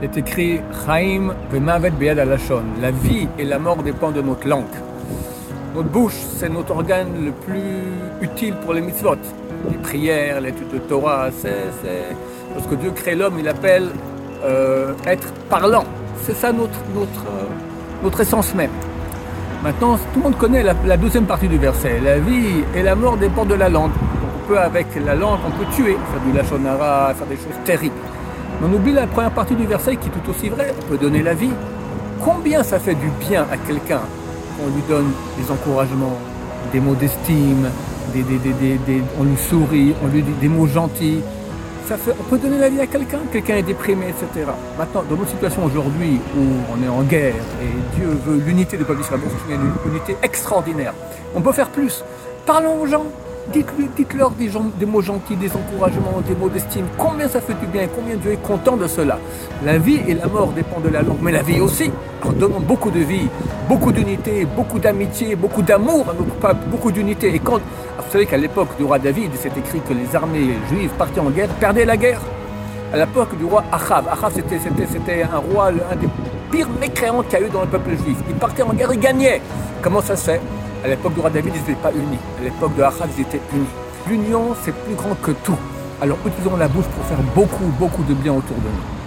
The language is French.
Il est écrit Chaim. La vie et la mort dépendent de notre langue. Notre bouche, c'est notre organe le plus utile pour les mitzvot. Les prières, l'étude de Torah, c'est. Lorsque Dieu crée l'homme, il appelle euh, être parlant. C'est ça euh, notre essence même. Maintenant, tout le monde connaît la, la, deuxième partie du verset. La vie et la mort dépendent de la langue. On peut, avec la langue, on peut tuer, faire du lachonara, faire des choses terribles. On oublie la première partie du verset qui est tout aussi vraie. On peut donner la vie. Combien ça fait du bien à quelqu'un on lui donne des encouragements, des mots d'estime, des, des, des, on lui sourit, on lui dit des mots gentils. Ça on peut donner la vie à quelqu'un, quelqu'un est déprimé, etc. Maintenant, dans notre situation aujourd'hui où on est en guerre et Dieu veut l'unité du peuple d'Israël, c'est une unité extraordinaire. On peut faire plus. Parlons aux gens, Dites-leur des, mots gentils, des encouragements, des mots d'estime. Combien ça fait du bien, combien Dieu est content de cela. La vie et la mort dépendent de la langue, mais la vie aussi. On demande beaucoup de vie, beaucoup d'unité, beaucoup d'amitié, beaucoup d'amour beaucoup d'unité. Et quand, vous savez qu'à l'époque du roi David, c'est écrit que les armées juives partaient en guerre, perdaient la guerre. À l'époque du roi Achav, Achav c'était un roi, un des pires mécréants qu'il y a eu dans le peuple juif. Il partait en guerre, il gagnait. Comment ça se fait? À l'époque du roi David, ils n'étaient pas unis. À l'époque de Achab, ils étaient unis. L'union, c'est plus grand que tout. Alors utilisons la bouche pour faire beaucoup, beaucoup de bien autour de nous.